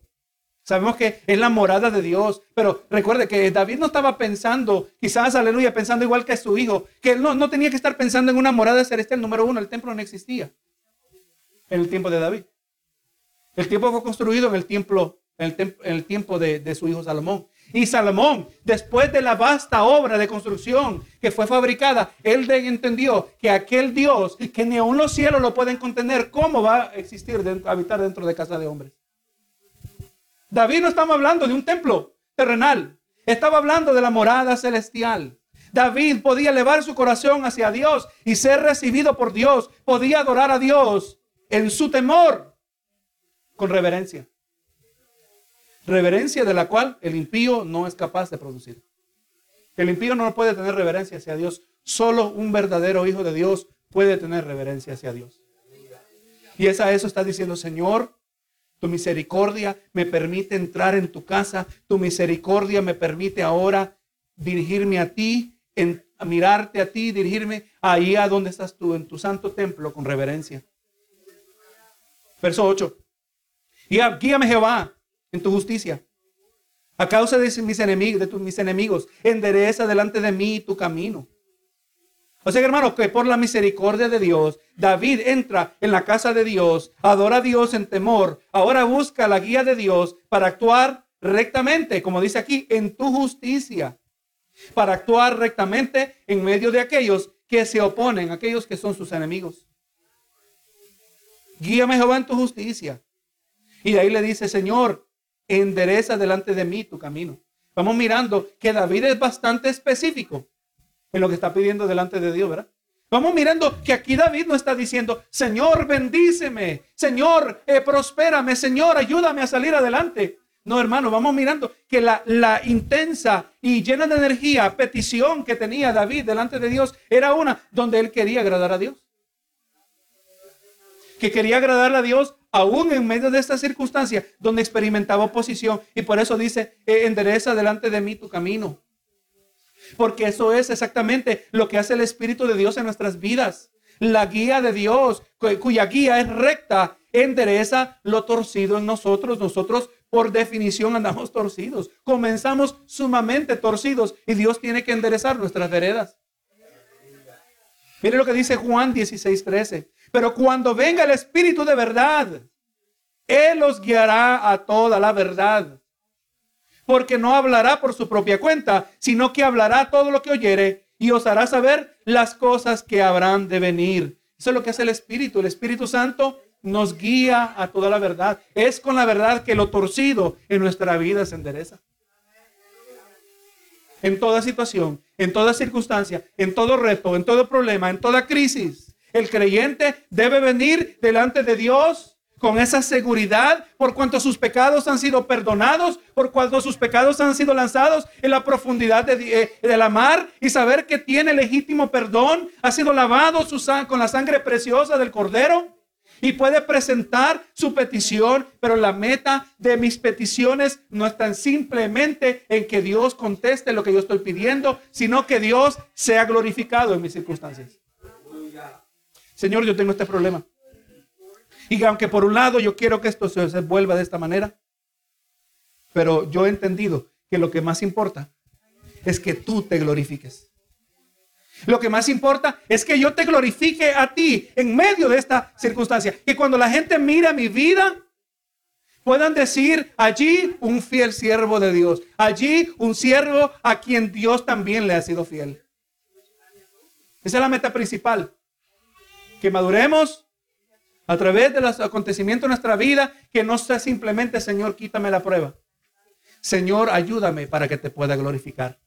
sabemos que es la morada de Dios, pero recuerde que David no estaba pensando, quizás, aleluya, pensando igual que su hijo, que él no, no tenía que estar pensando en una morada celestial número uno, el templo no existía en el tiempo de David. El tiempo fue construido en el templo, en el, tiempo de, su hijo Salomón. Y Salomón, después de la vasta obra de construcción que fue fabricada, él entendió que aquel Dios, que ni aun los cielos lo pueden contener, ¿cómo va a existir, habitar dentro de casa de hombres? David no estaba hablando de un templo terrenal, estaba hablando de la morada celestial. David podía elevar su corazón hacia Dios y ser recibido por Dios, podía adorar a Dios en su temor con reverencia. Reverencia de la cual el impío no es capaz de producir. El impío no puede tener reverencia hacia Dios. Solo un verdadero hijo de Dios puede tener reverencia hacia Dios. Y es a eso está diciendo, Señor, tu misericordia me permite entrar en tu casa. Tu misericordia me permite ahora dirigirme a ti, en, mirarte a ti, dirigirme ahí a donde estás tú, en tu santo templo, con reverencia. Verso 8. Guíame Jehová en tu justicia. A causa de mis enemigos, de tus, mis enemigos, endereza delante de mí tu camino. O sea, hermano, que por la misericordia de Dios, David entra en la casa de Dios, adora a Dios en temor, ahora busca la guía de Dios para actuar rectamente, como dice aquí, en tu justicia, para actuar rectamente en medio de aquellos que se oponen, aquellos que son sus enemigos. Guíame Jehová en tu justicia. Y de ahí le dice, Señor, endereza delante de mí tu camino. Vamos mirando que David es bastante específico en lo que está pidiendo delante de Dios, ¿verdad? Vamos mirando que aquí David no está diciendo, Señor, bendíceme, Señor, eh, prospérame, Señor, ayúdame a salir adelante. No, hermano, vamos mirando que la, intensa y llena de energía petición que tenía David delante de Dios era una donde él quería agradar a Dios. Que quería agradar a Dios aún en medio de esta circunstancia donde experimentaba oposición. Y por eso dice, eh, endereza delante de mí tu camino. Porque eso es exactamente lo que hace el Espíritu de Dios en nuestras vidas. La guía de Dios, cuya guía es recta, endereza lo torcido en nosotros. Nosotros por definición andamos torcidos. Comenzamos sumamente torcidos y Dios tiene que enderezar nuestras veredas. Mire lo que dice Juan 16, 13. Pero cuando venga el Espíritu de verdad, Él los guiará a toda la verdad. Porque no hablará por su propia cuenta, sino que hablará todo lo que oyere y os hará saber las cosas que habrán de venir. Eso es lo que hace el Espíritu. El Espíritu Santo nos guía a toda la verdad. Es con la verdad que lo torcido en nuestra vida se endereza. En toda situación, en toda circunstancia, en todo reto, en todo problema, en toda crisis. El creyente debe venir delante de Dios con esa seguridad por cuanto sus pecados han sido perdonados, por cuanto sus pecados han sido lanzados en la profundidad de, eh, la mar y saber que tiene legítimo perdón, ha sido lavado su con la sangre preciosa del cordero y puede presentar su petición, pero la meta de mis peticiones no está simplemente en que Dios conteste lo que yo estoy pidiendo, sino que Dios sea glorificado en mis circunstancias. Señor, yo tengo este problema. Y aunque por un lado yo quiero que esto se, vuelva de esta manera, pero yo he entendido que lo que más importa es que tú te glorifiques. Lo que más importa es que yo te glorifique a ti en medio de esta circunstancia. Y cuando la gente mira mi vida, puedan decir allí un fiel siervo de Dios. Allí un siervo a quien Dios también le ha sido fiel. Esa es la meta principal que maduremos a través de los acontecimientos de nuestra vida, que no sea simplemente, Señor, quítame la prueba. Señor, ayúdame para que te pueda glorificar.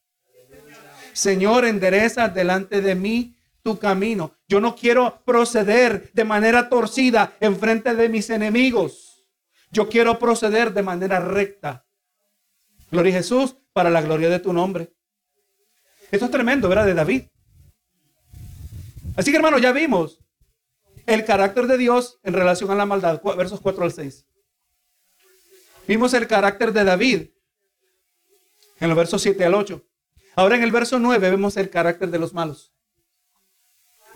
Señor, endereza delante de mí tu camino. Yo no quiero proceder de manera torcida en frente de mis enemigos. Yo quiero proceder de manera recta. Gloria a Jesús para la gloria de tu nombre. Esto es tremendo, ¿verdad? De David. Así que hermano, ya vimos el carácter de Dios en relación a la maldad. Versos 4 al 6. Vimos el carácter de David en los versos 7 al 8. Ahora en el verso 9 vemos el carácter de los malos.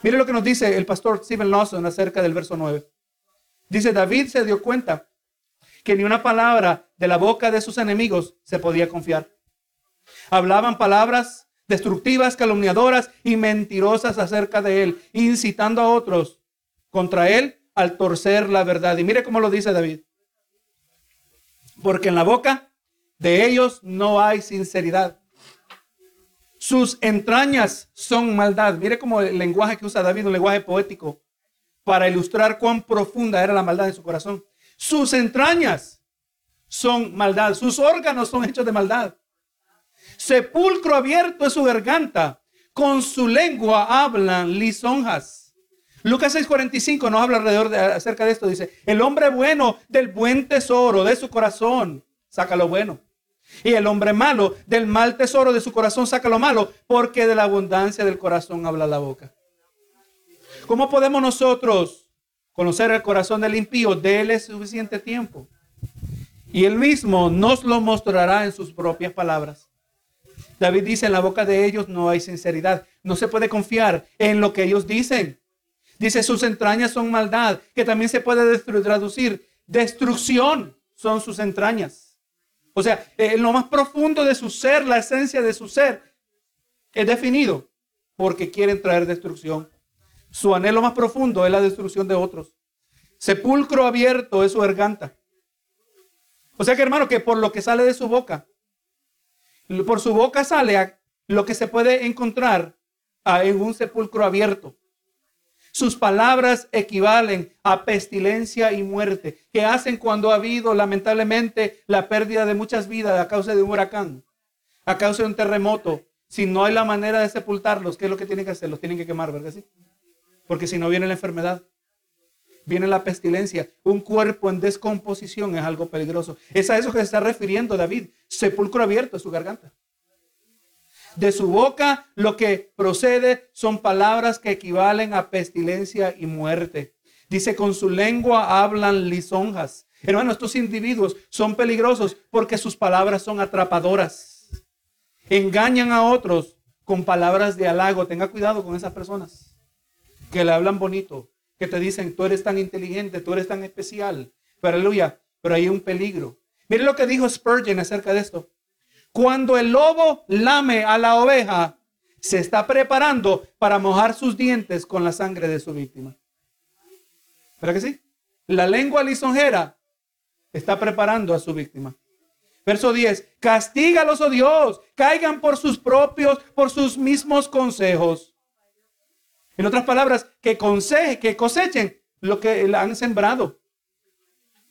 Mire lo que nos dice el pastor Stephen Lawson acerca del verso 9. Dice, David se dio cuenta que ni una palabra de la boca de sus enemigos se podía confiar. Hablaban palabras destructivas, calumniadoras y mentirosas acerca de él, incitando a otros contra él al torcer la verdad. Y mire cómo lo dice David. Porque en la boca de ellos no hay sinceridad. Sus entrañas son maldad. Mire cómo el lenguaje que usa David, un lenguaje poético, para ilustrar cuán profunda era la maldad de su corazón. Sus entrañas son maldad. Sus órganos son hechos de maldad. Sepulcro abierto es su garganta. Con su lengua hablan lisonjas. Lucas 6:45 nos habla alrededor de, acerca de esto. Dice, el hombre bueno del buen tesoro de su corazón saca lo bueno. Y el hombre malo del mal tesoro de su corazón saca lo malo, porque de la abundancia del corazón habla la boca. ¿Cómo podemos nosotros conocer el corazón del impío? Dele suficiente tiempo. Y él mismo nos lo mostrará en sus propias palabras. David dice, en la boca de ellos no hay sinceridad. No se puede confiar en lo que ellos dicen. Dice, sus entrañas son maldad, que también se puede traducir. Destrucción son sus entrañas. O sea, en lo más profundo de su ser, la esencia de su ser, es definido porque quieren traer destrucción. Su anhelo más profundo es la destrucción de otros. Sepulcro abierto es su garganta. O sea que hermano, que por lo que sale de su boca, por su boca sale lo que se puede encontrar en un sepulcro abierto. Sus palabras equivalen a pestilencia y muerte, que hacen cuando ha habido lamentablemente la pérdida de muchas vidas a causa de un huracán, a causa de un terremoto. Si no hay la manera de sepultarlos, ¿qué es lo que tienen que hacer? Los tienen que quemar, ¿verdad? Sí? Porque si no viene la enfermedad, viene la pestilencia. Un cuerpo en descomposición es algo peligroso. Es a eso que se está refiriendo David. Sepulcro abierto es su garganta. De su boca lo que procede son palabras que equivalen a pestilencia y muerte. Dice, con su lengua hablan lisonjas. Hermano, estos individuos son peligrosos porque sus palabras son atrapadoras. Engañan a otros con palabras de halago. Tenga cuidado con esas personas que le hablan bonito, que te dicen, tú eres tan inteligente, tú eres tan especial. Pero aleluya, pero hay un peligro. Mire lo que dijo Spurgeon acerca de esto. Cuando el lobo lame a la oveja, se está preparando para mojar sus dientes con la sangre de su víctima. ¿Verdad que sí? La lengua lisonjera está preparando a su víctima. Verso 10, castígalos, oh Dios, caigan por sus propios, por sus mismos consejos. En otras palabras, que, que cosechen lo que han sembrado.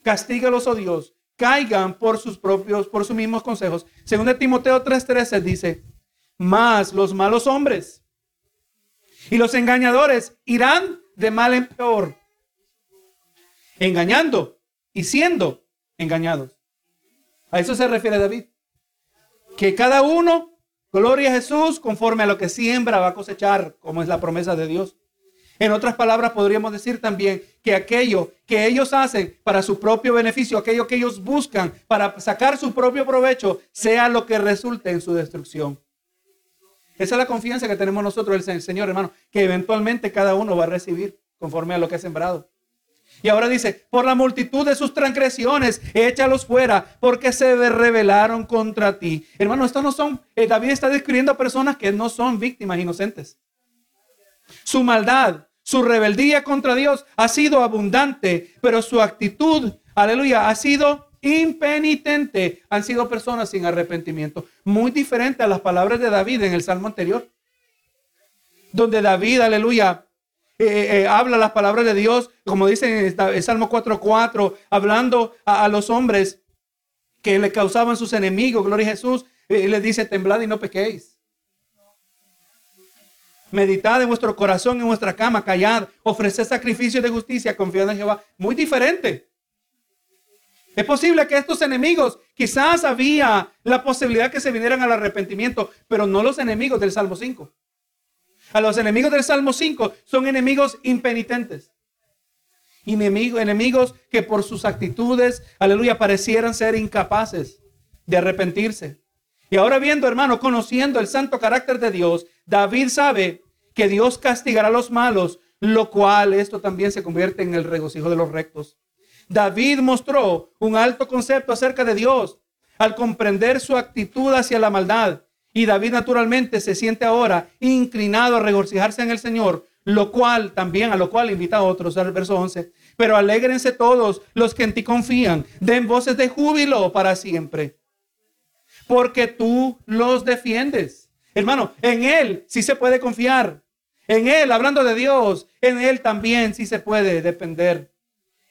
Castígalos, oh Dios, caigan por sus propios, por sus mismos consejos. Según de Timoteo 3:13 dice, más los malos hombres y los engañadores irán de mal en peor, engañando y siendo engañados. A eso se refiere David. Que cada uno, gloria a Jesús, conforme a lo que siembra va a cosechar, como es la promesa de Dios. En otras palabras, podríamos decir también que aquello que ellos hacen para su propio beneficio, aquello que ellos buscan para sacar su propio provecho, sea lo que resulte en su destrucción. Esa es la confianza que tenemos nosotros, el Señor, hermano, que eventualmente cada uno va a recibir conforme a lo que ha sembrado. Y ahora dice, por la multitud de sus transgresiones, échalos fuera, porque se rebelaron contra ti. Hermano, estos no son, eh, David está describiendo a personas que no son víctimas inocentes. Su maldad, su rebeldía contra Dios ha sido abundante, pero su actitud, aleluya, ha sido impenitente. Han sido personas sin arrepentimiento. Muy diferente a las palabras de David en el salmo anterior. Donde David, aleluya, eh, eh, eh, habla las palabras de Dios, como dice en el Salmo 4.4, hablando a, los hombres que le causaban sus enemigos, gloria a Jesús, y les dice, temblad y no pequéis. Meditad en vuestro corazón, en vuestra cama, callad, ofreced sacrificio de justicia, confiad en Jehová. Muy diferente. Es posible que estos enemigos, quizás había la posibilidad que se vinieran al arrepentimiento, pero no los enemigos del Salmo 5. A los enemigos del Salmo 5 son enemigos impenitentes. enemigos que por sus actitudes, aleluya, parecieran ser incapaces de arrepentirse. Y ahora viendo, hermano, conociendo el santo carácter de Dios, David sabe que Dios castigará a los malos, lo cual esto también se convierte en el regocijo de los rectos. David mostró un alto concepto acerca de Dios al comprender su actitud hacia la maldad. Y David naturalmente se siente ahora inclinado a regocijarse en el Señor, lo cual también a lo cual invita a otros al verso 11. Pero alégrense todos los que en ti confían, den voces de júbilo para siempre, porque tú los defiendes. Hermano, en Él sí se puede confiar. En Él, hablando de Dios, en Él también sí se puede depender.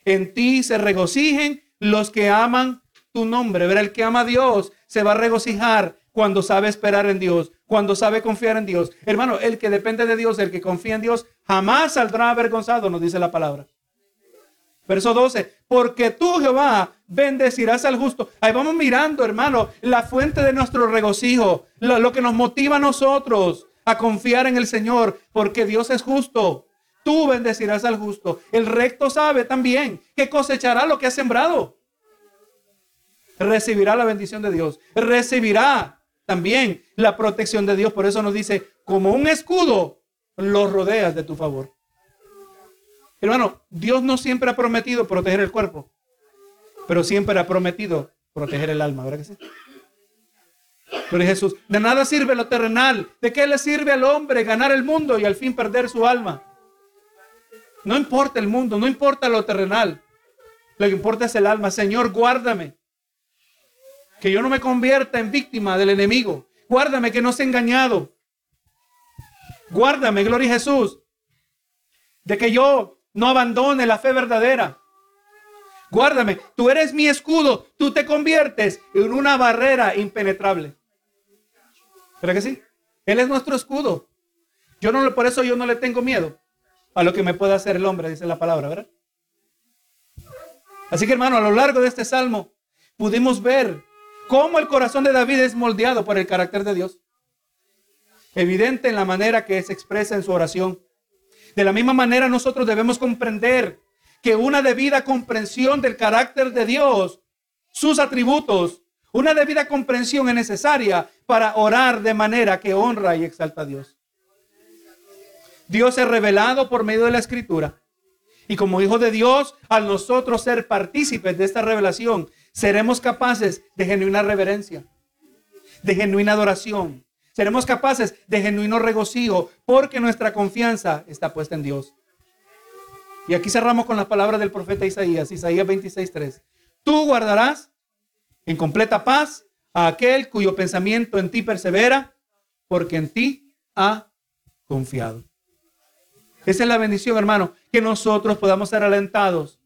En ti se regocijen los que aman tu nombre. Ver, el que ama a Dios se va a regocijar cuando sabe esperar en Dios, cuando sabe confiar en Dios. Hermano, el que depende de Dios, el que confía en Dios, jamás saldrá avergonzado, nos dice la palabra. Verso 12, porque tú Jehová bendecirás al justo. Ahí vamos mirando, hermano, la fuente de nuestro regocijo, lo, que nos motiva a nosotros a confiar en el Señor, porque Dios es justo. Tú bendecirás al justo. El recto sabe también que cosechará lo que ha sembrado. Recibirá la bendición de Dios. Recibirá también la protección de Dios. Por eso nos dice, como un escudo, lo rodeas de tu favor. Hermano, Dios no siempre ha prometido proteger el cuerpo, pero siempre ha prometido proteger el alma, ¿verdad que sí? Pero Jesús, de nada sirve lo terrenal. ¿De qué le sirve al hombre ganar el mundo y al fin perder su alma? No importa el mundo, no importa lo terrenal. Lo que importa es el alma. Señor, guárdame. Que yo no me convierta en víctima del enemigo. Guárdame que no sea engañado. Guárdame, gloria a Jesús. De que yo no abandone la fe verdadera. Guárdame, tú eres mi escudo, tú te conviertes en una barrera impenetrable. ¿Verdad que sí? Él es nuestro escudo. Yo no, por eso yo no le tengo miedo a lo que me pueda hacer el hombre, dice la palabra, ¿verdad? Así que hermano, a lo largo de este salmo pudimos ver cómo el corazón de David es moldeado por el carácter de Dios. Evidente en la manera que se expresa en su oración. De la misma manera nosotros debemos comprender que una debida comprensión del carácter de Dios, sus atributos, una debida comprensión es necesaria para orar de manera que honra y exalta a Dios. Dios es revelado por medio de la escritura. Y como hijo de Dios, al nosotros ser partícipes de esta revelación, seremos capaces de genuina reverencia, de genuina adoración. Seremos capaces de genuino regocijo porque nuestra confianza está puesta en Dios. Y aquí cerramos con la palabra del profeta Isaías, Isaías 26:3. Tú guardarás en completa paz a aquel cuyo pensamiento en ti persevera, porque en ti ha confiado. Esa es la bendición, hermano, que nosotros podamos ser alentados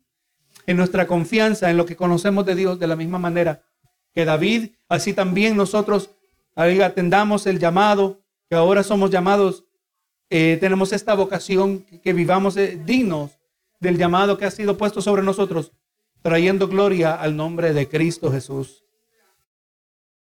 en nuestra confianza en lo que conocemos de Dios de la misma manera que David, así también nosotros atendamos el llamado, que ahora somos llamados, eh, tenemos esta vocación, que, vivamos eh, dignos del llamado que ha sido puesto sobre nosotros, trayendo gloria al nombre de Cristo Jesús.